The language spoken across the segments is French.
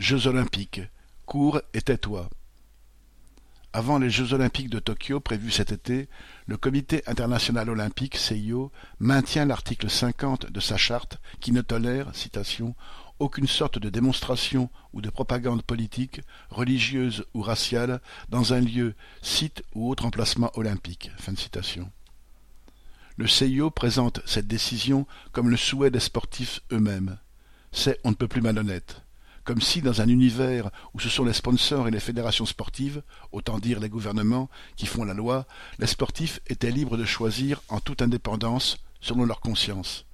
Jeux olympiques. Cours et tais-toi. Avant les Jeux olympiques de Tokyo prévus cet été, le Comité international olympique (CIO) maintient l'article 50 de sa charte qui ne tolère citation, aucune sorte de démonstration ou de propagande politique, religieuse ou raciale dans un lieu, site ou autre emplacement olympique. Le CIO présente cette décision comme le souhait des sportifs eux-mêmes. C'est on ne peut plus malhonnête comme si dans un univers où ce sont les sponsors et les fédérations sportives, autant dire les gouvernements, qui font la loi, les sportifs étaient libres de choisir en toute indépendance, selon leur conscience.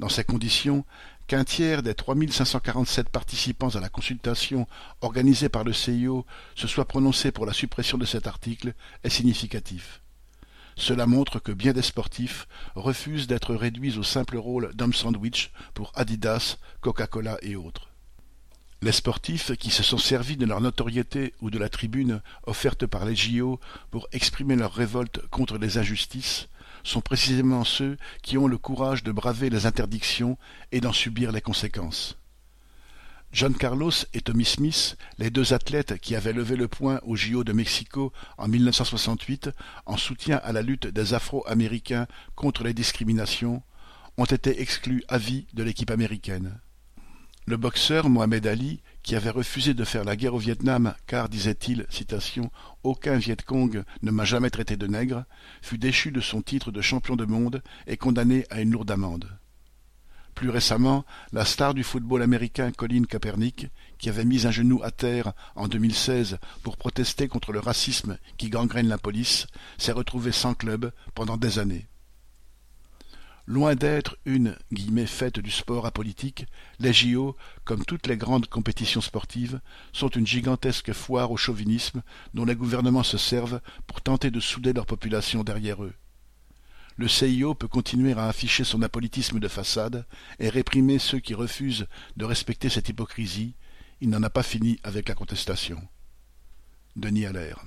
Dans ces conditions, qu'un tiers des 3547 participants à la consultation organisée par le CIO se soit prononcé pour la suppression de cet article est significatif. Cela montre que bien des sportifs refusent d'être réduits au simple rôle d'homme sandwich pour Adidas, Coca-Cola et autres. Les sportifs qui se sont servis de leur notoriété ou de la tribune offerte par les JO pour exprimer leur révolte contre les injustices sont précisément ceux qui ont le courage de braver les interdictions et d'en subir les conséquences. John Carlos et Tommy Smith, les deux athlètes qui avaient levé le poing aux JO de Mexico en 1968 en soutien à la lutte des Afro-Américains contre les discriminations, ont été exclus à vie de l'équipe américaine. Le boxeur Mohamed Ali, qui avait refusé de faire la guerre au Vietnam car, disait-il, citation, aucun Viet Cong ne m'a jamais traité de nègre, fut déchu de son titre de champion de monde et condamné à une lourde amende. Plus récemment, la star du football américain Colin Kaepernick, qui avait mis un genou à terre en 2016 pour protester contre le racisme qui gangrène la police, s'est retrouvé sans club pendant des années. Loin d'être une « fête du sport apolitique », les JO, comme toutes les grandes compétitions sportives, sont une gigantesque foire au chauvinisme dont les gouvernements se servent pour tenter de souder leur population derrière eux. Le CIO peut continuer à afficher son apolitisme de façade et réprimer ceux qui refusent de respecter cette hypocrisie, il n'en a pas fini avec la contestation. Denis Allaire